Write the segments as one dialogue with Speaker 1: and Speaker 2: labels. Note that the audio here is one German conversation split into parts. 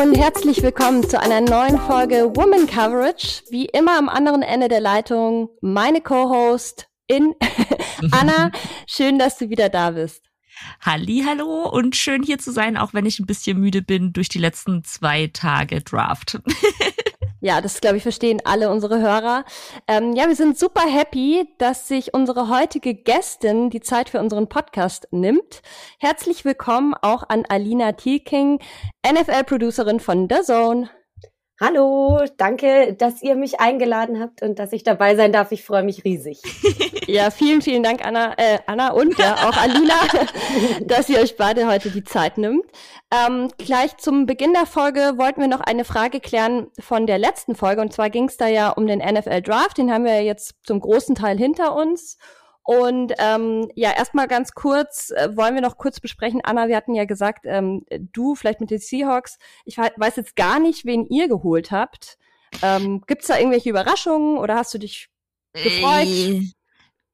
Speaker 1: Und herzlich willkommen zu einer neuen Folge Woman Coverage. Wie immer am anderen Ende der Leitung meine Co-Host in Anna. Schön, dass du wieder da bist.
Speaker 2: Halli, hallo und schön hier zu sein, auch wenn ich ein bisschen müde bin durch die letzten zwei Tage Draft.
Speaker 1: Ja, das glaube ich verstehen alle unsere Hörer. Ähm, ja, wir sind super happy, dass sich unsere heutige Gästin die Zeit für unseren Podcast nimmt. Herzlich willkommen auch an Alina Thielking, NFL-Producerin von The Zone.
Speaker 3: Hallo, danke, dass ihr mich eingeladen habt und dass ich dabei sein darf. Ich freue mich riesig.
Speaker 1: ja, vielen, vielen Dank, Anna, äh, Anna und ja, auch Alina, dass ihr euch beide heute die Zeit nimmt. Ähm, gleich zum Beginn der Folge wollten wir noch eine Frage klären von der letzten Folge. Und zwar ging es da ja um den NFL Draft. Den haben wir jetzt zum großen Teil hinter uns. Und ähm, ja, erstmal ganz kurz, äh, wollen wir noch kurz besprechen. Anna, wir hatten ja gesagt, ähm, du vielleicht mit den Seahawks. Ich weiß jetzt gar nicht, wen ihr geholt habt. Ähm, Gibt da irgendwelche Überraschungen oder hast du dich gefreut? Äh,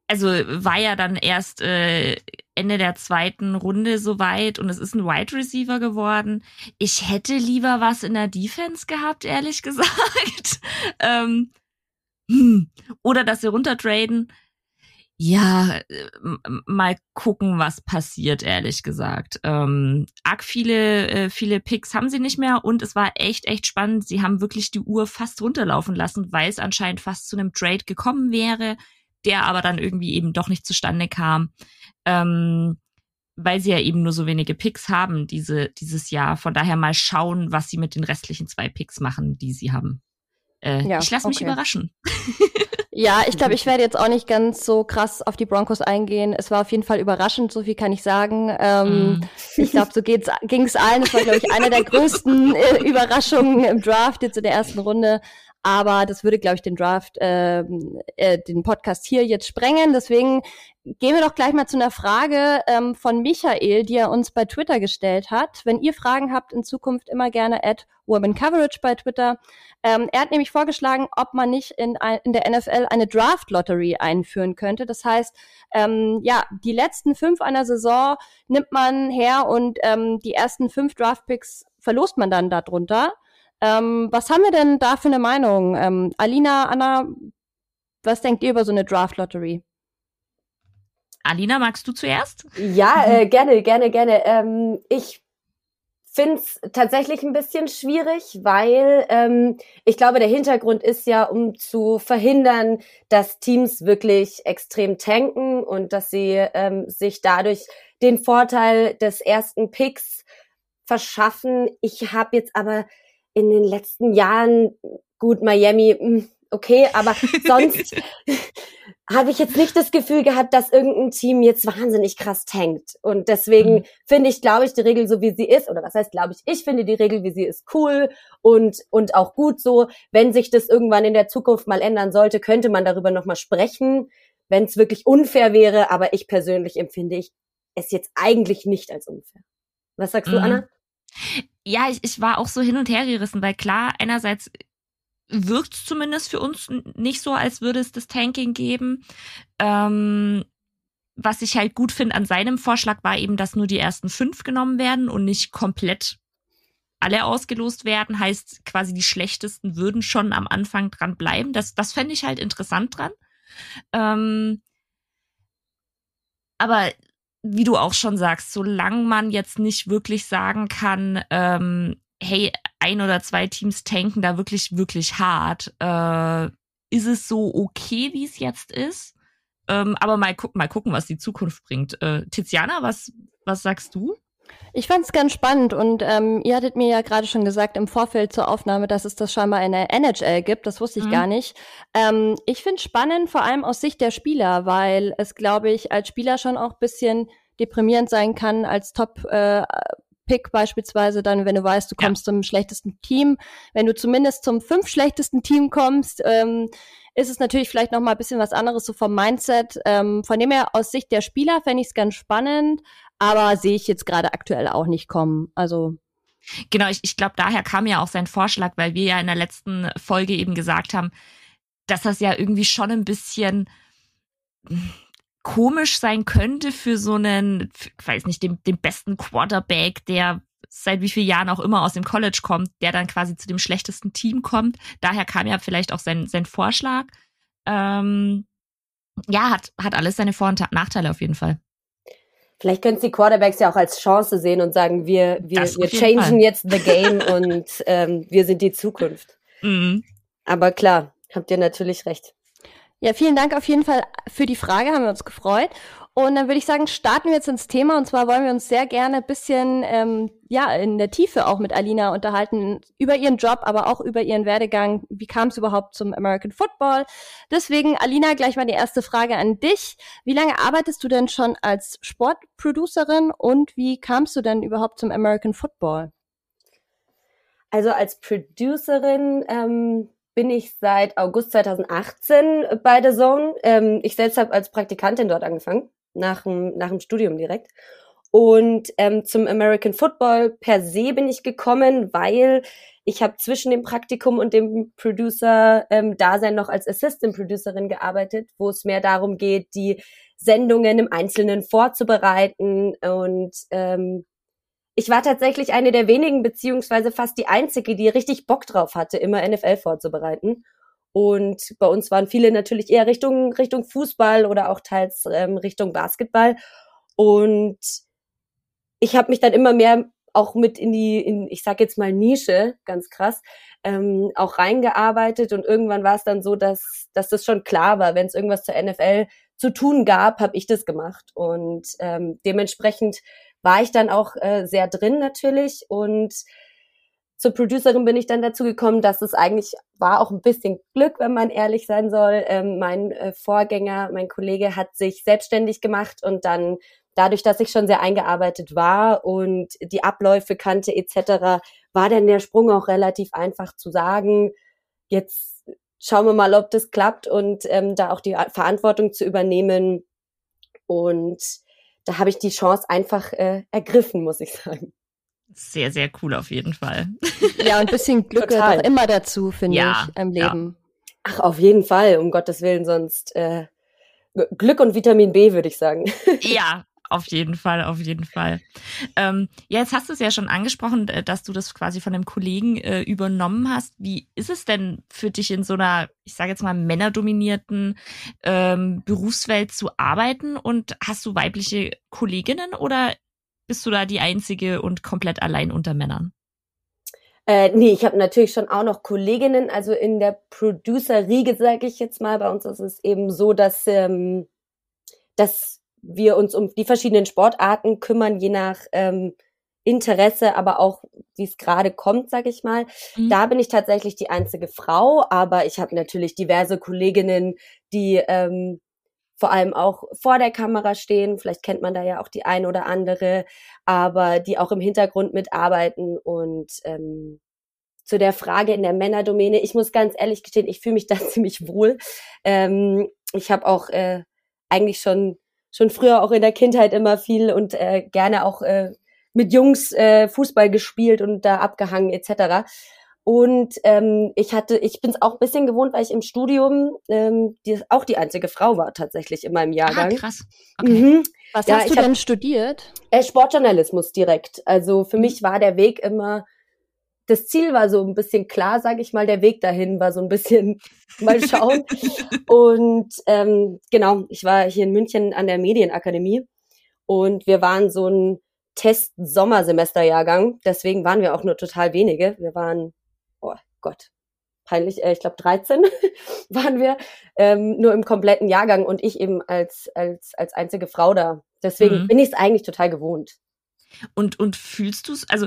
Speaker 2: also war ja dann erst äh, Ende der zweiten Runde soweit und es ist ein Wide Receiver geworden. Ich hätte lieber was in der Defense gehabt, ehrlich gesagt. ähm, hm. Oder dass sie runtertraden ja, mal gucken, was passiert, ehrlich gesagt. Ähm, arg viele, äh, viele Picks haben sie nicht mehr und es war echt, echt spannend. Sie haben wirklich die Uhr fast runterlaufen lassen, weil es anscheinend fast zu einem Trade gekommen wäre, der aber dann irgendwie eben doch nicht zustande kam. Ähm, weil sie ja eben nur so wenige Picks haben diese, dieses Jahr. Von daher mal schauen, was sie mit den restlichen zwei Picks machen, die sie haben. Äh, ja, ich lasse mich okay. überraschen.
Speaker 1: Ja, ich glaube, ich werde jetzt auch nicht ganz so krass auf die Broncos eingehen. Es war auf jeden Fall überraschend, so viel kann ich sagen. Ähm, mm. Ich glaube, so ging es allen. Es war, glaube ich, eine der größten äh, Überraschungen im Draft jetzt in der ersten Runde. Aber das würde, glaube ich, den Draft, äh, äh, den Podcast hier jetzt sprengen. Deswegen gehen wir doch gleich mal zu einer Frage ähm, von Michael, die er uns bei Twitter gestellt hat. Wenn ihr Fragen habt, in Zukunft immer gerne at Woman Coverage bei Twitter. Ähm, er hat nämlich vorgeschlagen, ob man nicht in, in der NFL eine Draft Lottery einführen könnte. Das heißt, ähm, ja, die letzten fünf einer Saison nimmt man her und ähm, die ersten fünf Draft Picks verlost man dann darunter. Ähm, was haben wir denn da für eine Meinung? Ähm, Alina, Anna, was denkt ihr über so eine Draft Lottery?
Speaker 2: Alina, magst du zuerst?
Speaker 3: Ja, äh, gerne, gerne, gerne. Ähm, ich finde es tatsächlich ein bisschen schwierig, weil ähm, ich glaube, der Hintergrund ist ja, um zu verhindern, dass Teams wirklich extrem tanken und dass sie ähm, sich dadurch den Vorteil des ersten Picks verschaffen. Ich habe jetzt aber in den letzten Jahren, gut, Miami, hm, okay, aber sonst habe ich jetzt nicht das Gefühl gehabt, dass irgendein Team jetzt wahnsinnig krass tankt. Und deswegen mhm. finde ich, glaube ich, die Regel so, wie sie ist, oder was heißt, glaube ich, ich finde die Regel, wie sie ist, cool und, und auch gut so. Wenn sich das irgendwann in der Zukunft mal ändern sollte, könnte man darüber nochmal sprechen, wenn es wirklich unfair wäre. Aber ich persönlich empfinde ich es jetzt eigentlich nicht als unfair. Was sagst mhm. du, Anna?
Speaker 2: Ja, ich, ich war auch so hin und her gerissen, weil klar, einerseits wirkt zumindest für uns nicht so, als würde es das Tanking geben. Ähm, was ich halt gut finde an seinem Vorschlag war eben, dass nur die ersten fünf genommen werden und nicht komplett alle ausgelost werden. Heißt quasi die schlechtesten würden schon am Anfang dran bleiben. Das, das fände ich halt interessant dran. Ähm, aber wie du auch schon sagst, solange man jetzt nicht wirklich sagen kann, ähm, hey, ein oder zwei Teams tanken da wirklich, wirklich hart, äh, ist es so okay, wie es jetzt ist? Ähm, aber mal, gu mal gucken, was die Zukunft bringt. Äh, Tiziana, was, was sagst du?
Speaker 1: Ich fand es ganz spannend und ähm, ihr hattet mir ja gerade schon gesagt im Vorfeld zur Aufnahme, dass es das scheinbar in der NHL gibt. Das wusste ich mhm. gar nicht. Ähm, ich finde spannend, vor allem aus Sicht der Spieler, weil es, glaube ich, als Spieler schon auch bisschen deprimierend sein kann, als Top äh, Pick beispielsweise dann, wenn du weißt, du kommst ja. zum schlechtesten Team. Wenn du zumindest zum fünf schlechtesten Team kommst, ähm, ist es natürlich vielleicht noch mal ein bisschen was anderes so vom Mindset. Ähm, von dem her aus Sicht der Spieler fände ich es ganz spannend, aber sehe ich jetzt gerade aktuell auch nicht kommen. Also
Speaker 2: Genau, ich, ich glaube, daher kam ja auch sein Vorschlag, weil wir ja in der letzten Folge eben gesagt haben, dass das ja irgendwie schon ein bisschen komisch sein könnte für so einen, ich weiß nicht, den, den besten Quarterback, der seit wie vielen Jahren auch immer aus dem College kommt, der dann quasi zu dem schlechtesten Team kommt. Daher kam ja vielleicht auch sein, sein Vorschlag. Ähm, ja, hat, hat alles seine Vor- und Nachteile auf jeden Fall.
Speaker 3: Vielleicht können die Quarterbacks ja auch als Chance sehen und sagen, wir, wir, wir changen Fall. jetzt the game und ähm, wir sind die Zukunft. Mhm. Aber klar, habt ihr natürlich recht.
Speaker 1: Ja, vielen Dank auf jeden Fall für die Frage, haben wir uns gefreut. Und dann würde ich sagen, starten wir jetzt ins Thema. Und zwar wollen wir uns sehr gerne ein bisschen ähm, ja in der Tiefe auch mit Alina unterhalten über ihren Job, aber auch über ihren Werdegang. Wie kam es überhaupt zum American Football? Deswegen, Alina, gleich mal die erste Frage an dich. Wie lange arbeitest du denn schon als Sportproducerin und wie kamst du denn überhaupt zum American Football?
Speaker 3: Also als Producerin ähm, bin ich seit August 2018 bei der Zone. Ähm, ich selbst habe als Praktikantin dort angefangen nach dem, nach dem Studium direkt. Und ähm, zum American Football per se bin ich gekommen, weil ich habe zwischen dem Praktikum und dem Producer-Dasein ähm, noch als Assistant Producerin gearbeitet, wo es mehr darum geht, die Sendungen im Einzelnen vorzubereiten. Und ähm, ich war tatsächlich eine der wenigen, beziehungsweise fast die einzige, die richtig Bock drauf hatte, immer NFL vorzubereiten. Und bei uns waren viele natürlich eher Richtung, Richtung Fußball oder auch teils ähm, Richtung Basketball. Und ich habe mich dann immer mehr auch mit in die, in, ich sag jetzt mal Nische, ganz krass, ähm, auch reingearbeitet und irgendwann war es dann so, dass, dass das schon klar war, wenn es irgendwas zur NFL zu tun gab, habe ich das gemacht und ähm, dementsprechend war ich dann auch äh, sehr drin natürlich und zur Producerin bin ich dann dazu gekommen, dass es eigentlich war auch ein bisschen Glück, wenn man ehrlich sein soll. Ähm, mein äh, Vorgänger, mein Kollege hat sich selbstständig gemacht und dann dadurch, dass ich schon sehr eingearbeitet war und die Abläufe kannte etc., war dann der Sprung auch relativ einfach zu sagen, jetzt schauen wir mal, ob das klappt und ähm, da auch die Verantwortung zu übernehmen. Und da habe ich die Chance einfach äh, ergriffen, muss ich sagen.
Speaker 2: Sehr, sehr cool auf jeden Fall.
Speaker 1: Ja, und ein bisschen Glück gehört auch immer dazu, finde ja, ich, im Leben. Ja.
Speaker 3: Ach, auf jeden Fall, um Gottes Willen, sonst äh, Glück und Vitamin B, würde ich sagen.
Speaker 2: Ja, auf jeden Fall, auf jeden Fall. Ähm, ja, jetzt hast du es ja schon angesprochen, äh, dass du das quasi von einem Kollegen äh, übernommen hast. Wie ist es denn für dich in so einer, ich sage jetzt mal, männerdominierten ähm, Berufswelt zu arbeiten? Und hast du weibliche Kolleginnen oder bist du da die Einzige und komplett allein unter Männern?
Speaker 3: Äh, nee, ich habe natürlich schon auch noch Kolleginnen, also in der Producer-Riege, sage ich jetzt mal. Bei uns ist es eben so, dass, ähm, dass wir uns um die verschiedenen Sportarten kümmern, je nach ähm, Interesse, aber auch wie es gerade kommt, sag ich mal. Mhm. Da bin ich tatsächlich die einzige Frau, aber ich habe natürlich diverse Kolleginnen, die ähm, vor allem auch vor der Kamera stehen. Vielleicht kennt man da ja auch die ein oder andere, aber die auch im Hintergrund mitarbeiten und ähm, zu der Frage in der Männerdomäne. Ich muss ganz ehrlich gestehen, ich fühle mich da ziemlich wohl. Ähm, ich habe auch äh, eigentlich schon schon früher auch in der Kindheit immer viel und äh, gerne auch äh, mit Jungs äh, Fußball gespielt und da abgehangen etc. Und ähm, ich hatte, ich bin es auch ein bisschen gewohnt, weil ich im Studium ähm, die, auch die einzige Frau war tatsächlich in meinem Jahrgang. Ah,
Speaker 1: krass. Okay. Mhm. Was ja, hast du denn hab, studiert?
Speaker 3: Äh, Sportjournalismus direkt. Also für mhm. mich war der Weg immer das Ziel war so ein bisschen klar, sage ich mal, der Weg dahin war so ein bisschen mal schauen. und ähm, genau, ich war hier in München an der Medienakademie und wir waren so ein Test-Sommersemesterjahrgang, deswegen waren wir auch nur total wenige. Wir waren, oh Gott, peinlich, äh, ich glaube 13 waren wir, ähm, nur im kompletten Jahrgang und ich eben als, als, als einzige Frau da. Deswegen mhm. bin ich es eigentlich total gewohnt.
Speaker 2: Und, und fühlst du es, also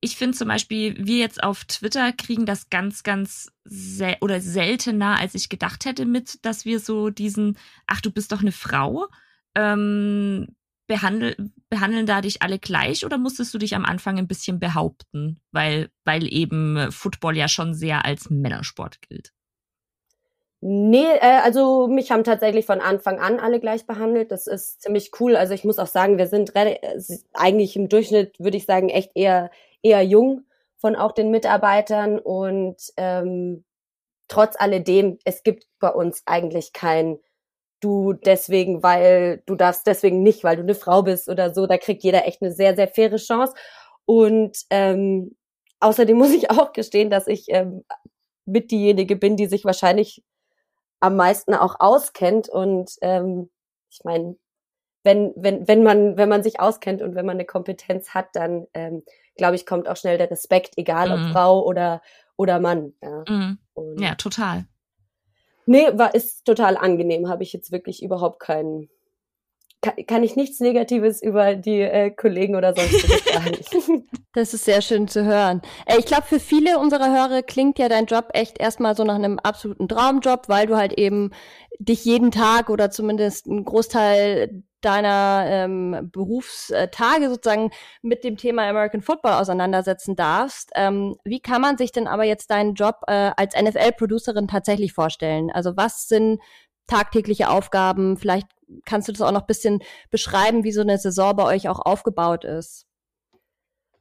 Speaker 2: ich finde zum Beispiel, wir jetzt auf Twitter kriegen das ganz, ganz sel oder seltener, als ich gedacht hätte, mit, dass wir so diesen, ach, du bist doch eine Frau. Ähm, behandel, behandeln da dich alle gleich oder musstest du dich am Anfang ein bisschen behaupten, weil, weil eben Football ja schon sehr als Männersport gilt?
Speaker 3: Nee, äh, also mich haben tatsächlich von Anfang an alle gleich behandelt. Das ist ziemlich cool. Also ich muss auch sagen, wir sind eigentlich im Durchschnitt, würde ich sagen, echt eher eher jung von auch den Mitarbeitern und ähm, trotz alledem, es gibt bei uns eigentlich kein du deswegen, weil du darfst deswegen nicht, weil du eine Frau bist oder so. Da kriegt jeder echt eine sehr, sehr faire Chance. Und ähm, außerdem muss ich auch gestehen, dass ich ähm, mit diejenige bin, die sich wahrscheinlich am meisten auch auskennt. Und ähm, ich meine, wenn, wenn, wenn man, wenn man sich auskennt und wenn man eine Kompetenz hat, dann ähm, glaube ich, kommt auch schnell der Respekt, egal ob mhm. Frau oder, oder Mann.
Speaker 2: Ja, mhm. ja total.
Speaker 3: Nee, war, ist total angenehm. Habe ich jetzt wirklich überhaupt keinen, kann, kann ich nichts Negatives über die äh, Kollegen oder sonst sagen.
Speaker 1: Das ist sehr schön zu hören. Äh, ich glaube, für viele unserer Hörer klingt ja dein Job echt erstmal so nach einem absoluten Traumjob, weil du halt eben dich jeden Tag oder zumindest einen Großteil deiner ähm, Berufstage sozusagen mit dem Thema American Football auseinandersetzen darfst. Ähm, wie kann man sich denn aber jetzt deinen Job äh, als NFL-Producerin tatsächlich vorstellen? Also was sind tagtägliche Aufgaben? Vielleicht kannst du das auch noch ein bisschen beschreiben, wie so eine Saison bei euch auch aufgebaut ist.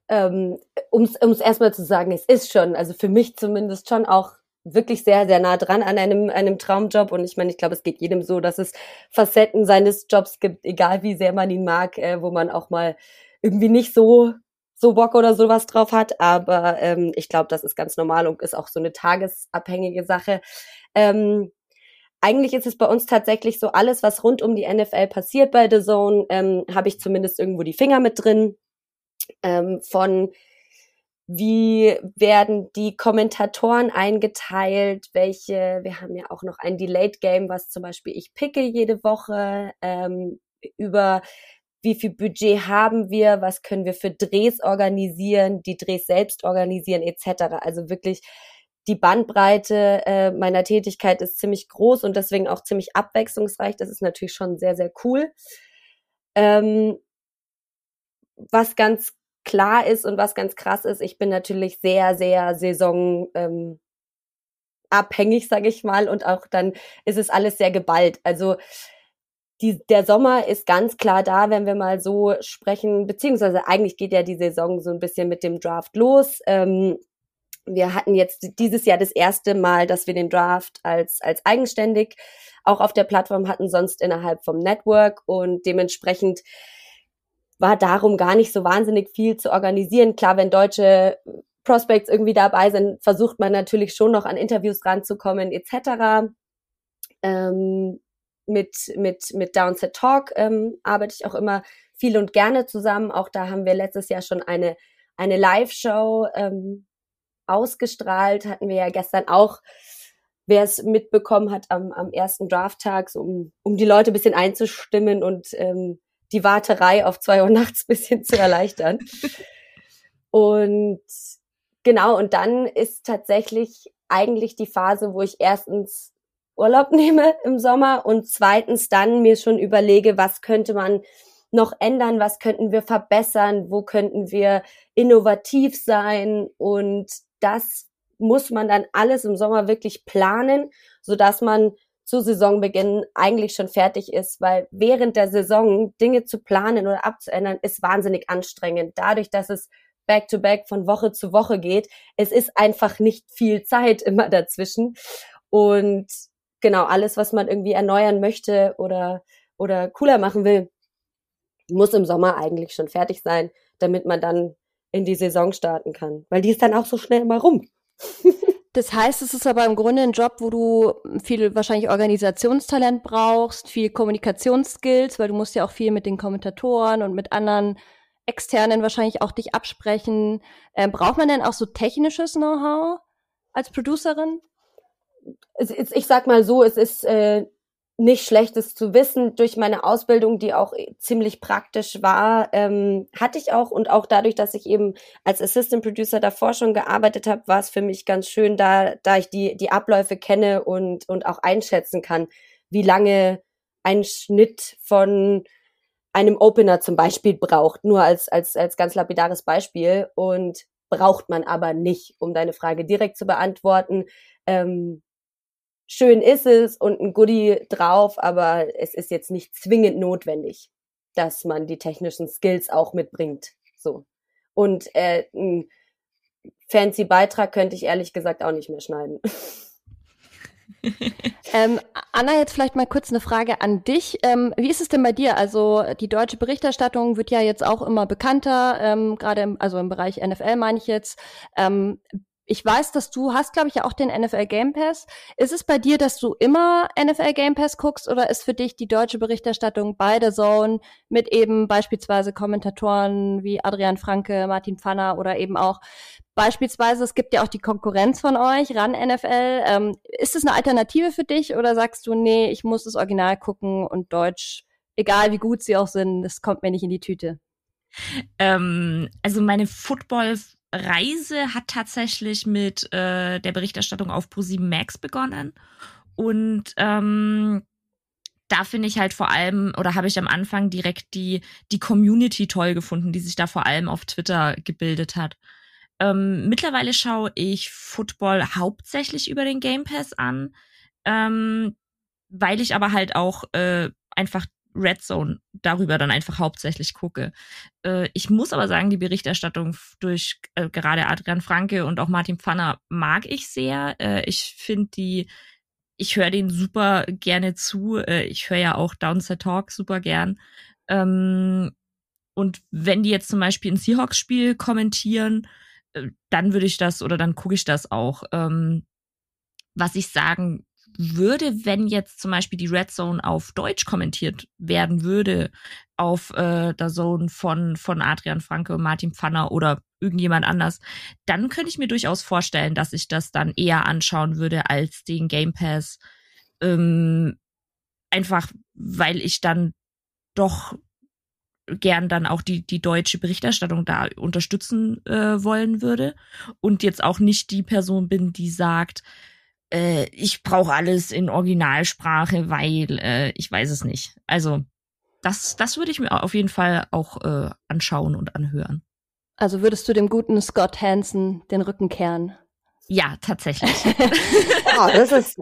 Speaker 3: Ähm, um es erstmal zu sagen, es ist schon, also für mich zumindest schon auch wirklich sehr, sehr nah dran an einem, einem Traumjob. Und ich meine, ich glaube, es geht jedem so, dass es Facetten seines Jobs gibt, egal wie sehr man ihn mag, äh, wo man auch mal irgendwie nicht so so Bock oder sowas drauf hat. Aber ähm, ich glaube, das ist ganz normal und ist auch so eine tagesabhängige Sache. Ähm, eigentlich ist es bei uns tatsächlich so, alles, was rund um die NFL passiert bei The Zone, ähm, habe ich zumindest irgendwo die Finger mit drin. Ähm, von wie werden die Kommentatoren eingeteilt? Welche, wir haben ja auch noch ein Delayed Game, was zum Beispiel ich picke jede Woche, ähm, über wie viel Budget haben wir, was können wir für Drehs organisieren, die Drehs selbst organisieren, etc. Also wirklich die Bandbreite äh, meiner Tätigkeit ist ziemlich groß und deswegen auch ziemlich abwechslungsreich. Das ist natürlich schon sehr, sehr cool. Ähm, was ganz klar ist und was ganz krass ist, ich bin natürlich sehr, sehr Saison ähm, abhängig, sage ich mal, und auch dann ist es alles sehr geballt. Also die, der Sommer ist ganz klar da, wenn wir mal so sprechen, beziehungsweise eigentlich geht ja die Saison so ein bisschen mit dem Draft los. Ähm, wir hatten jetzt dieses Jahr das erste Mal, dass wir den Draft als, als eigenständig auch auf der Plattform hatten, sonst innerhalb vom Network und dementsprechend war darum gar nicht so wahnsinnig viel zu organisieren. Klar, wenn deutsche Prospects irgendwie dabei sind, versucht man natürlich schon noch an Interviews ranzukommen etc. Ähm, mit mit mit Downset Talk ähm, arbeite ich auch immer viel und gerne zusammen. Auch da haben wir letztes Jahr schon eine eine Live-Show ähm, ausgestrahlt. Hatten wir ja gestern auch, wer es mitbekommen hat, am, am ersten Drafttag, so um, um die Leute ein bisschen einzustimmen und ähm, die Warterei auf zwei Uhr nachts bisschen zu erleichtern. und genau, und dann ist tatsächlich eigentlich die Phase, wo ich erstens Urlaub nehme im Sommer und zweitens dann mir schon überlege, was könnte man noch ändern, was könnten wir verbessern, wo könnten wir innovativ sein und das muss man dann alles im Sommer wirklich planen, so dass man zu Saisonbeginn eigentlich schon fertig ist, weil während der Saison Dinge zu planen oder abzuändern ist wahnsinnig anstrengend. Dadurch, dass es back to back von Woche zu Woche geht, es ist einfach nicht viel Zeit immer dazwischen und genau alles, was man irgendwie erneuern möchte oder oder cooler machen will, muss im Sommer eigentlich schon fertig sein, damit man dann in die Saison starten kann, weil die ist dann auch so schnell immer rum.
Speaker 1: Das heißt, es ist aber im Grunde ein Job, wo du viel wahrscheinlich Organisationstalent brauchst, viel Kommunikationsskills, weil du musst ja auch viel mit den Kommentatoren und mit anderen externen wahrscheinlich auch dich absprechen. Ähm, braucht man denn auch so technisches Know-how als Producerin?
Speaker 3: Ich sag mal so, es ist äh, nicht Schlechtes zu wissen. Durch meine Ausbildung, die auch ziemlich praktisch war, ähm, hatte ich auch und auch dadurch, dass ich eben als Assistant Producer davor schon gearbeitet habe, war es für mich ganz schön, da, da ich die, die Abläufe kenne und, und auch einschätzen kann, wie lange ein Schnitt von einem Opener zum Beispiel braucht, nur als, als, als ganz lapidares Beispiel und braucht man aber nicht, um deine Frage direkt zu beantworten. Ähm, schön ist es und ein Goodie drauf, aber es ist jetzt nicht zwingend notwendig, dass man die technischen Skills auch mitbringt. So. Und äh, ein fancy Beitrag könnte ich ehrlich gesagt auch nicht mehr schneiden.
Speaker 1: ähm, Anna, jetzt vielleicht mal kurz eine Frage an dich. Ähm, wie ist es denn bei dir? Also die deutsche Berichterstattung wird ja jetzt auch immer bekannter, ähm, gerade im, also im Bereich NFL meine ich jetzt. Ich weiß, dass du hast, glaube ich, ja auch den NFL Game Pass. Ist es bei dir, dass du immer NFL Game Pass guckst oder ist für dich die deutsche Berichterstattung bei der Zone mit eben beispielsweise Kommentatoren wie Adrian Franke, Martin Pfanner oder eben auch beispielsweise, es gibt ja auch die Konkurrenz von euch, RAN NFL. Ähm, ist es eine Alternative für dich oder sagst du, nee, ich muss das Original gucken und Deutsch, egal wie gut sie auch sind, das kommt mir nicht in die Tüte?
Speaker 2: Ähm, also meine Football Reise hat tatsächlich mit äh, der Berichterstattung auf Pro7 Max begonnen. Und ähm, da finde ich halt vor allem, oder habe ich am Anfang direkt die, die Community toll gefunden, die sich da vor allem auf Twitter gebildet hat. Ähm, mittlerweile schaue ich Football hauptsächlich über den Game Pass an, ähm, weil ich aber halt auch äh, einfach Red Zone darüber dann einfach hauptsächlich gucke. Äh, ich muss aber sagen, die Berichterstattung durch äh, gerade Adrian Franke und auch Martin Pfanner mag ich sehr. Äh, ich finde die, ich höre den super gerne zu. Ich höre ja auch Downside Talk super gern. Ähm, und wenn die jetzt zum Beispiel ein Seahawks-Spiel kommentieren, dann würde ich das oder dann gucke ich das auch. Ähm, was ich sagen würde, wenn jetzt zum Beispiel die Red Zone auf Deutsch kommentiert werden würde, auf äh, der Zone von, von Adrian Franke, Martin Pfanner oder irgendjemand anders, dann könnte ich mir durchaus vorstellen, dass ich das dann eher anschauen würde als den Game Pass. Ähm, einfach, weil ich dann doch gern dann auch die, die deutsche Berichterstattung da unterstützen äh, wollen würde und jetzt auch nicht die Person bin, die sagt, äh, ich brauche alles in Originalsprache, weil äh, ich weiß es nicht. Also das, das würde ich mir auf jeden Fall auch äh, anschauen und anhören.
Speaker 1: Also würdest du dem guten Scott Hansen den Rücken kehren?
Speaker 2: Ja, tatsächlich.
Speaker 3: oh, das ist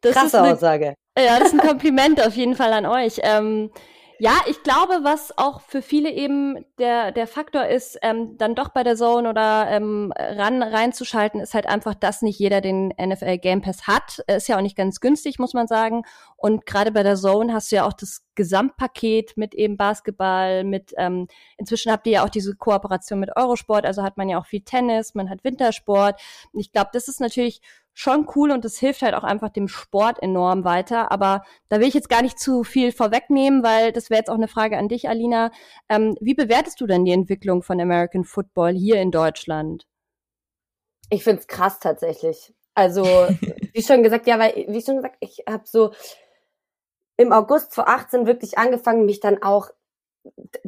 Speaker 3: das krasse ist eine, Aussage.
Speaker 1: Ja, das ist ein Kompliment auf jeden Fall an euch. Ähm, ja, ich glaube, was auch für viele eben der, der Faktor ist, ähm, dann doch bei der Zone oder ähm, ran reinzuschalten, ist halt einfach, dass nicht jeder den NFL Game Pass hat. Ist ja auch nicht ganz günstig, muss man sagen. Und gerade bei der Zone hast du ja auch das Gesamtpaket mit eben Basketball, mit ähm, inzwischen habt ihr ja auch diese Kooperation mit Eurosport, also hat man ja auch viel Tennis, man hat Wintersport. Ich glaube, das ist natürlich schon cool und das hilft halt auch einfach dem Sport enorm weiter. Aber da will ich jetzt gar nicht zu viel vorwegnehmen, weil das wäre jetzt auch eine Frage an dich, Alina. Ähm, wie bewertest du denn die Entwicklung von American Football hier in Deutschland?
Speaker 3: Ich find's krass tatsächlich. Also, wie schon gesagt, ja, weil, wie schon gesagt, ich habe so im August 2018 wirklich angefangen, mich dann auch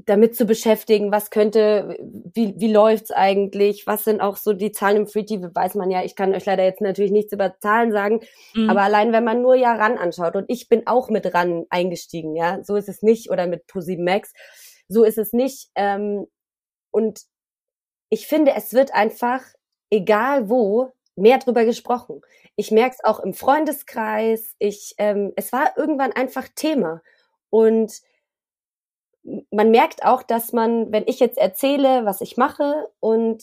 Speaker 3: damit zu beschäftigen, was könnte, wie, wie läuft's eigentlich, was sind auch so die Zahlen im Free TV, weiß man ja, ich kann euch leider jetzt natürlich nichts über Zahlen sagen, mhm. aber allein wenn man nur ja ran anschaut und ich bin auch mit ran eingestiegen, ja, so ist es nicht, oder mit ProSieben Max, so ist es nicht, ähm, und ich finde, es wird einfach, egal wo, mehr drüber gesprochen. Ich merke es auch im Freundeskreis, ich, ähm, es war irgendwann einfach Thema und man merkt auch, dass man, wenn ich jetzt erzähle, was ich mache und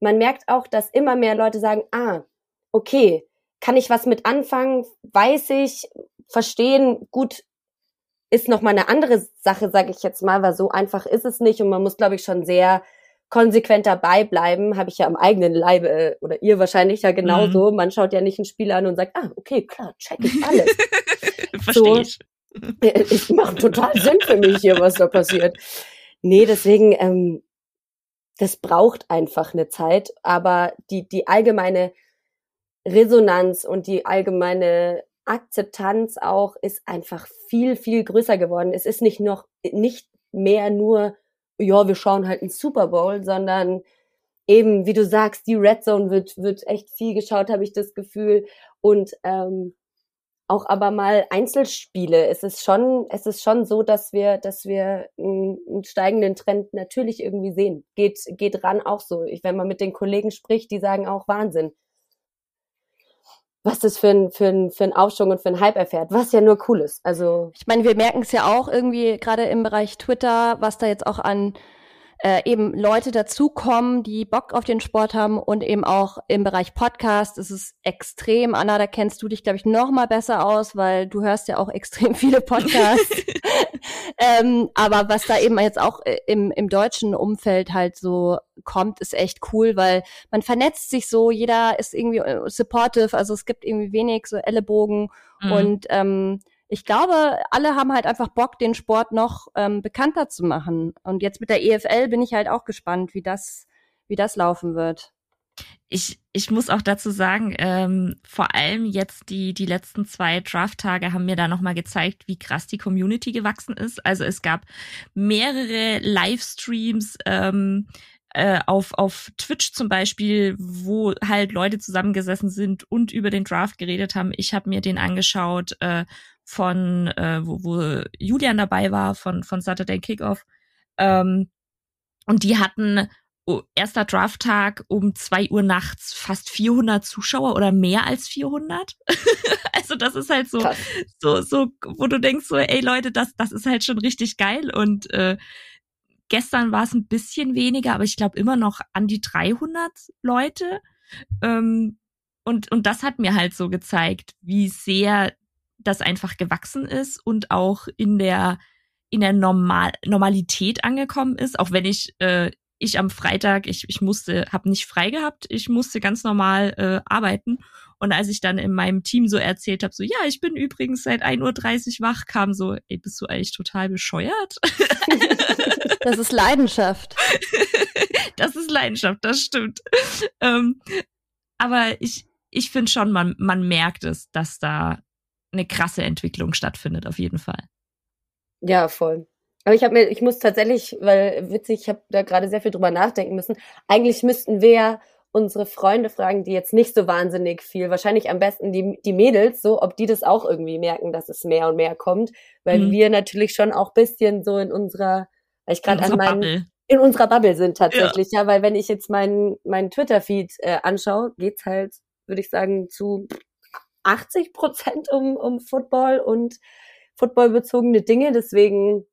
Speaker 3: man merkt auch, dass immer mehr Leute sagen, ah, okay, kann ich was mit anfangen, weiß ich, verstehen, gut, ist noch mal eine andere Sache, sage ich jetzt mal, weil so einfach ist es nicht und man muss, glaube ich, schon sehr konsequent dabei bleiben, habe ich ja am eigenen Leibe äh, oder ihr wahrscheinlich ja genauso. Mhm. Man schaut ja nicht ein Spiel an und sagt, ah, okay, klar, check ich alles.
Speaker 2: Verstehe so, ich.
Speaker 3: Es macht total Sinn für mich hier, was da passiert. Nee, deswegen, ähm, das braucht einfach eine Zeit, aber die, die allgemeine Resonanz und die allgemeine Akzeptanz auch ist einfach viel, viel größer geworden. Es ist nicht noch, nicht mehr nur, ja, wir schauen halt einen Super Bowl, sondern eben, wie du sagst, die Red Zone wird, wird echt viel geschaut, habe ich das Gefühl. Und ähm, auch aber mal Einzelspiele. Es ist schon, es ist schon so, dass wir, dass wir einen, steigenden Trend natürlich irgendwie sehen. Geht, geht ran auch so. Ich, wenn man mit den Kollegen spricht, die sagen auch Wahnsinn. Was das für ein, für ein, für ein Aufschwung und für ein Hype erfährt, was ja nur cool ist. Also.
Speaker 1: Ich meine, wir merken es ja auch irgendwie gerade im Bereich Twitter, was da jetzt auch an äh, eben Leute dazukommen, die Bock auf den Sport haben und eben auch im Bereich Podcast ist es extrem. Anna, da kennst du dich, glaube ich, noch mal besser aus, weil du hörst ja auch extrem viele Podcasts. ähm, aber was da eben jetzt auch äh, im, im deutschen Umfeld halt so kommt, ist echt cool, weil man vernetzt sich so, jeder ist irgendwie äh, supportive, also es gibt irgendwie wenig so Ellenbogen mhm. und ähm, ich glaube, alle haben halt einfach Bock, den Sport noch ähm, bekannter zu machen. Und jetzt mit der EFL bin ich halt auch gespannt, wie das, wie das laufen wird.
Speaker 2: Ich, ich muss auch dazu sagen, ähm, vor allem jetzt die, die letzten zwei Draft-Tage haben mir da nochmal gezeigt, wie krass die Community gewachsen ist. Also es gab mehrere Livestreams, ähm, äh, auf, auf Twitch zum Beispiel, wo halt Leute zusammengesessen sind und über den Draft geredet haben. Ich habe mir den angeschaut äh, von, äh, wo, wo Julian dabei war, von, von Saturday Kickoff. Ähm, und die hatten oh, erster Drafttag um zwei Uhr nachts fast 400 Zuschauer oder mehr als 400. also das ist halt so, Krass. so, so, wo du denkst so, ey Leute, das, das ist halt schon richtig geil und äh, gestern war es ein bisschen weniger, aber ich glaube immer noch an die 300 Leute. Ähm, und, und das hat mir halt so gezeigt, wie sehr das einfach gewachsen ist und auch in der in der Normal Normalität angekommen ist, auch wenn ich äh, ich am Freitag ich ich musste habe nicht frei gehabt, ich musste ganz normal äh, arbeiten und als ich dann in meinem Team so erzählt habe, so ja, ich bin übrigens seit 1:30 Uhr wach, kam so, ey, bist du eigentlich total bescheuert?
Speaker 1: Das ist Leidenschaft.
Speaker 2: das ist Leidenschaft, das stimmt. Ähm, aber ich ich finde schon, man man merkt es, dass da eine krasse Entwicklung stattfindet, auf jeden Fall.
Speaker 3: Ja, voll. Aber ich habe mir, ich muss tatsächlich, weil witzig, ich habe da gerade sehr viel drüber nachdenken müssen. Eigentlich müssten wir ja unsere Freunde fragen, die jetzt nicht so wahnsinnig viel, wahrscheinlich am besten die, die Mädels, so, ob die das auch irgendwie merken, dass es mehr und mehr kommt, weil mhm. wir natürlich schon auch bisschen so in unserer, weil ich gerade an meinen, Bubble. in unserer Bubble sind tatsächlich, ja, ja weil wenn ich jetzt meinen, meinen Twitter-Feed äh, anschaue, geht's halt, würde ich sagen, zu 80 Prozent um, um Football und footballbezogene Dinge. Deswegen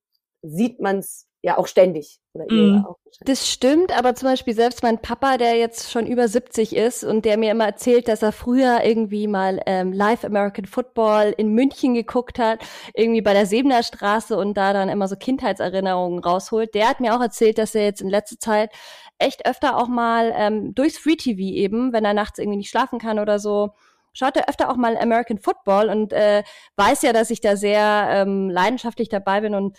Speaker 3: sieht man es ja auch ständig.
Speaker 1: Mm. Auch das stimmt, aber zum Beispiel selbst mein Papa, der jetzt schon über 70 ist und der mir immer erzählt, dass er früher irgendwie mal ähm, Live American Football in München geguckt hat, irgendwie bei der Sebener Straße und da dann immer so Kindheitserinnerungen rausholt, der hat mir auch erzählt, dass er jetzt in letzter Zeit echt öfter auch mal ähm, durchs Free TV eben, wenn er nachts irgendwie nicht schlafen kann oder so, schaut er öfter auch mal American Football und äh, weiß ja, dass ich da sehr ähm, leidenschaftlich dabei bin und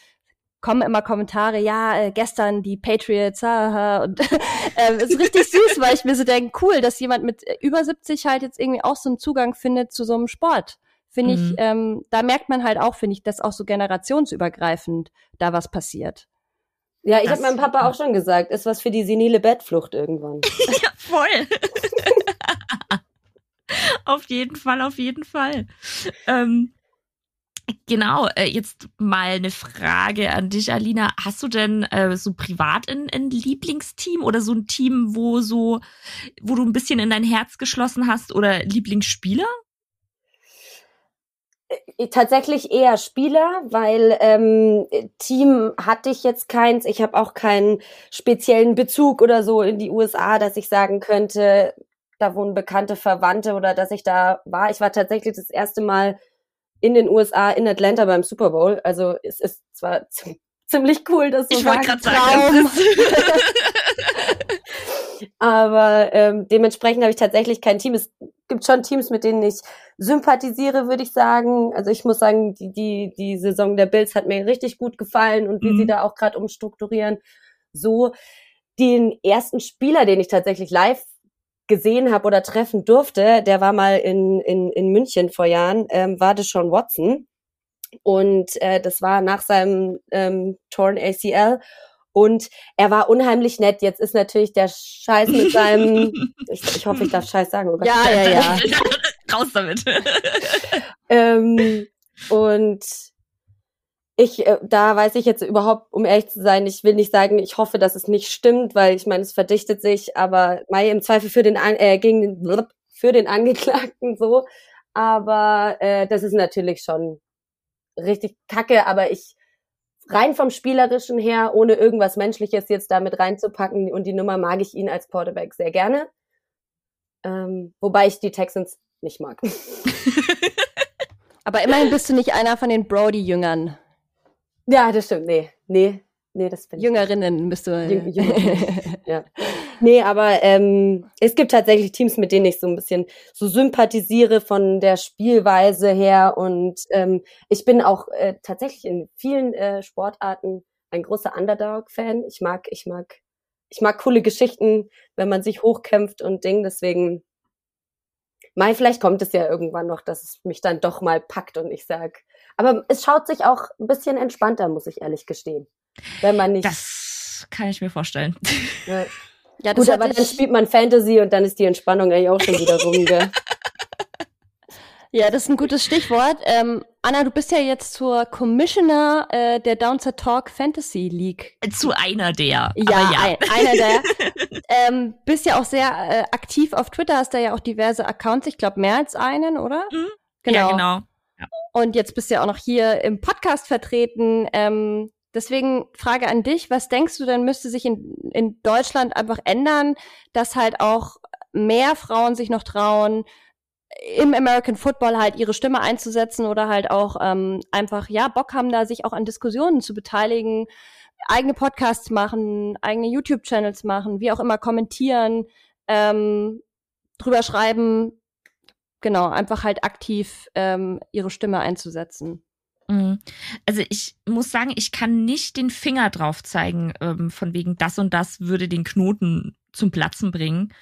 Speaker 1: kommen immer Kommentare, ja, äh, gestern die Patriots, haha, und äh, ist richtig süß, weil ich mir so denke, cool, dass jemand mit äh, über 70 halt jetzt irgendwie auch so einen Zugang findet zu so einem Sport. Finde mhm. ich, ähm, da merkt man halt auch, finde ich, dass auch so generationsübergreifend da was passiert.
Speaker 3: Ja, ich habe meinem Papa auch schon gesagt, ist was für die senile Bettflucht irgendwann.
Speaker 2: ja, voll. auf jeden Fall, auf jeden Fall. Ähm, genau, äh, jetzt mal eine Frage an dich, Alina. Hast du denn äh, so privat ein, ein Lieblingsteam oder so ein Team, wo so, wo du ein bisschen in dein Herz geschlossen hast oder Lieblingsspieler?
Speaker 3: Äh, tatsächlich eher Spieler, weil ähm, Team hatte ich jetzt keins. Ich habe auch keinen speziellen Bezug oder so in die USA, dass ich sagen könnte, da wohnen bekannte Verwandte oder dass ich da war. Ich war tatsächlich das erste Mal in den USA in Atlanta beim Super Bowl. Also es ist zwar ziemlich cool, dass so
Speaker 2: ich wollte gerade sagen,
Speaker 3: aber ähm, dementsprechend habe ich tatsächlich kein Team. Es gibt schon Teams, mit denen ich sympathisiere, würde ich sagen. Also ich muss sagen, die die die Saison der Bills hat mir richtig gut gefallen und wie mhm. sie da auch gerade umstrukturieren. So den ersten Spieler, den ich tatsächlich live gesehen habe oder treffen durfte, der war mal in, in, in München vor Jahren, ähm, war das schon Watson. Und äh, das war nach seinem ähm, Torn ACL. Und er war unheimlich nett. Jetzt ist natürlich der Scheiß mit seinem, ich, ich hoffe, ich darf Scheiß sagen.
Speaker 1: Oh ja, ja, ja.
Speaker 2: Raus damit.
Speaker 3: ähm, und ich, äh, da weiß ich jetzt überhaupt, um ehrlich zu sein, ich will nicht sagen, ich hoffe, dass es nicht stimmt, weil ich meine, es verdichtet sich, aber Mai im Zweifel für den, äh, gegen den, für den Angeklagten so. Aber äh, das ist natürlich schon richtig kacke, aber ich rein vom Spielerischen her, ohne irgendwas Menschliches jetzt damit reinzupacken und die Nummer mag ich ihn als Quarterback sehr gerne. Ähm, wobei ich die Texans nicht mag.
Speaker 1: Aber immerhin bist du nicht einer von den Brody-Jüngern.
Speaker 3: Ja, das stimmt. Nee, nee, nee, das
Speaker 1: bin Jüngerinnen ich. bist du.
Speaker 3: Jüng, Jüngerinnen, ja. Nee, aber ähm, es gibt tatsächlich Teams, mit denen ich so ein bisschen so sympathisiere von der Spielweise her. Und ähm, ich bin auch äh, tatsächlich in vielen äh, Sportarten ein großer Underdog-Fan. Ich mag, ich mag, ich mag coole Geschichten, wenn man sich hochkämpft und Ding. Deswegen Mai, vielleicht kommt es ja irgendwann noch, dass es mich dann doch mal packt und ich sag. Aber es schaut sich auch ein bisschen entspannter, muss ich ehrlich gestehen. Wenn man nicht.
Speaker 2: Das kann ich mir vorstellen.
Speaker 3: Ja, ja Gut, aber dann spielt man Fantasy und dann ist die Entspannung eigentlich auch schon wieder rum, gell?
Speaker 1: Ja, das ist ein gutes Stichwort. Ähm, Anna, du bist ja jetzt zur Commissioner äh, der Downside Talk Fantasy League.
Speaker 2: Zu einer der.
Speaker 1: Ja, ja. Ein, einer der. ähm, bist ja auch sehr äh, aktiv auf Twitter, hast da ja auch diverse Accounts, ich glaube mehr als einen, oder?
Speaker 2: Mhm. Genau. Ja, genau.
Speaker 1: Und jetzt bist du ja auch noch hier im Podcast vertreten. Ähm, deswegen Frage an dich, was denkst du denn müsste sich in, in Deutschland einfach ändern, dass halt auch mehr Frauen sich noch trauen, im American Football halt ihre Stimme einzusetzen oder halt auch ähm, einfach, ja, Bock haben, da sich auch an Diskussionen zu beteiligen, eigene Podcasts machen, eigene YouTube-Channels machen, wie auch immer kommentieren, ähm, drüber schreiben, genau, einfach halt aktiv ähm, ihre Stimme einzusetzen.
Speaker 2: Mhm. Also ich muss sagen, ich kann nicht den Finger drauf zeigen, ähm, von wegen das und das würde den Knoten zum Platzen bringen.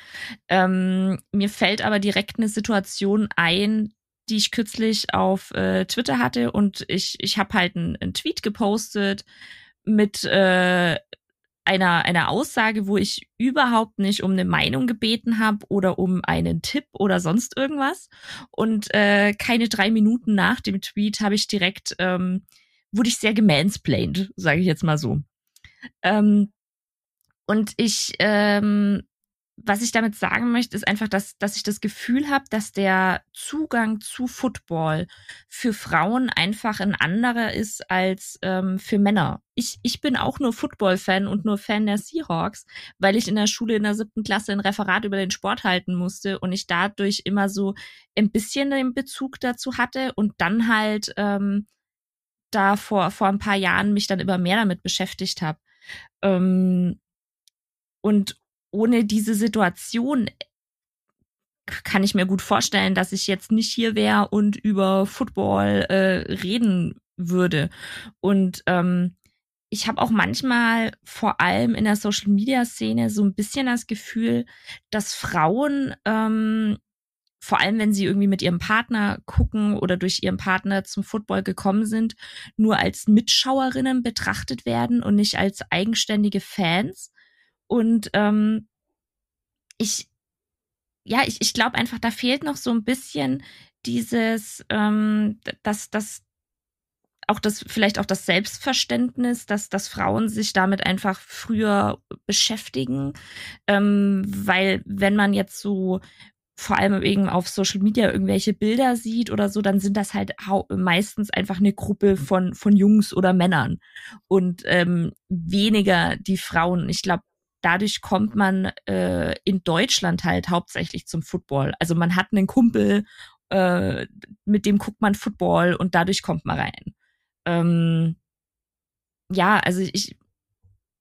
Speaker 2: Ähm, mir fällt aber direkt eine Situation ein, die ich kürzlich auf äh, Twitter hatte und ich, ich habe halt einen Tweet gepostet mit äh, einer, einer Aussage, wo ich überhaupt nicht um eine Meinung gebeten habe oder um einen Tipp oder sonst irgendwas. Und äh, keine drei Minuten nach dem Tweet habe ich direkt, ähm, wurde ich sehr gemansplained, sage ich jetzt mal so. Ähm, und ich, ähm, was ich damit sagen möchte, ist einfach, dass, dass ich das Gefühl habe, dass der Zugang zu Football für Frauen einfach ein anderer ist als ähm, für Männer. Ich, ich bin auch nur Football-Fan und nur Fan der Seahawks, weil ich in der Schule in der siebten Klasse ein Referat über den Sport halten musste und ich dadurch immer so ein bisschen den Bezug dazu hatte und dann halt ähm, da vor, vor ein paar Jahren mich dann immer mehr damit beschäftigt habe. Ähm, und ohne diese Situation kann ich mir gut vorstellen, dass ich jetzt nicht hier wäre und über Football äh, reden würde. Und ähm, ich habe auch manchmal vor allem in der Social-Media-Szene so ein bisschen das Gefühl, dass Frauen, ähm, vor allem wenn sie irgendwie mit ihrem Partner gucken oder durch ihren Partner zum Football gekommen sind, nur als Mitschauerinnen betrachtet werden und nicht als eigenständige Fans. Und ähm, ich, ja, ich, ich glaube einfach, da fehlt noch so ein bisschen dieses, ähm, dass das auch das vielleicht auch das Selbstverständnis, dass, dass Frauen sich damit einfach früher beschäftigen, ähm, weil wenn man jetzt so vor allem eben auf Social Media irgendwelche Bilder sieht oder so, dann sind das halt meistens einfach eine Gruppe von von Jungs oder Männern und ähm, weniger die Frauen. Ich glaube, dadurch kommt man äh, in Deutschland halt hauptsächlich zum Football. Also man hat einen Kumpel, äh, mit dem guckt man Football und dadurch kommt man rein. Ähm, ja, also ich,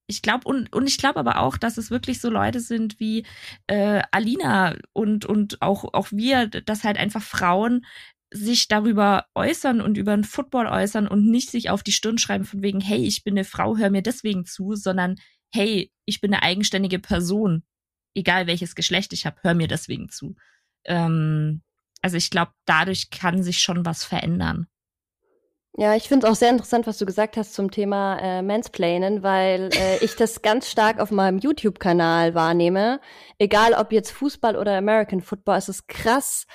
Speaker 2: ich glaube und, und ich glaube aber auch, dass es wirklich so Leute sind wie äh, Alina und und auch auch wir, dass halt einfach Frauen sich darüber äußern und über den Football äußern und nicht sich auf die Stirn schreiben von wegen, hey, ich bin eine Frau, hör mir deswegen zu, sondern hey, ich bin eine eigenständige Person, egal welches Geschlecht ich habe, hör mir deswegen zu. Ähm, also ich glaube, dadurch kann sich schon was verändern.
Speaker 1: Ja, ich finde es auch sehr interessant, was du gesagt hast zum Thema äh, Mansplainen, weil äh, ich das ganz stark auf meinem YouTube-Kanal wahrnehme. Egal ob jetzt Fußball oder American Football, es ist krass,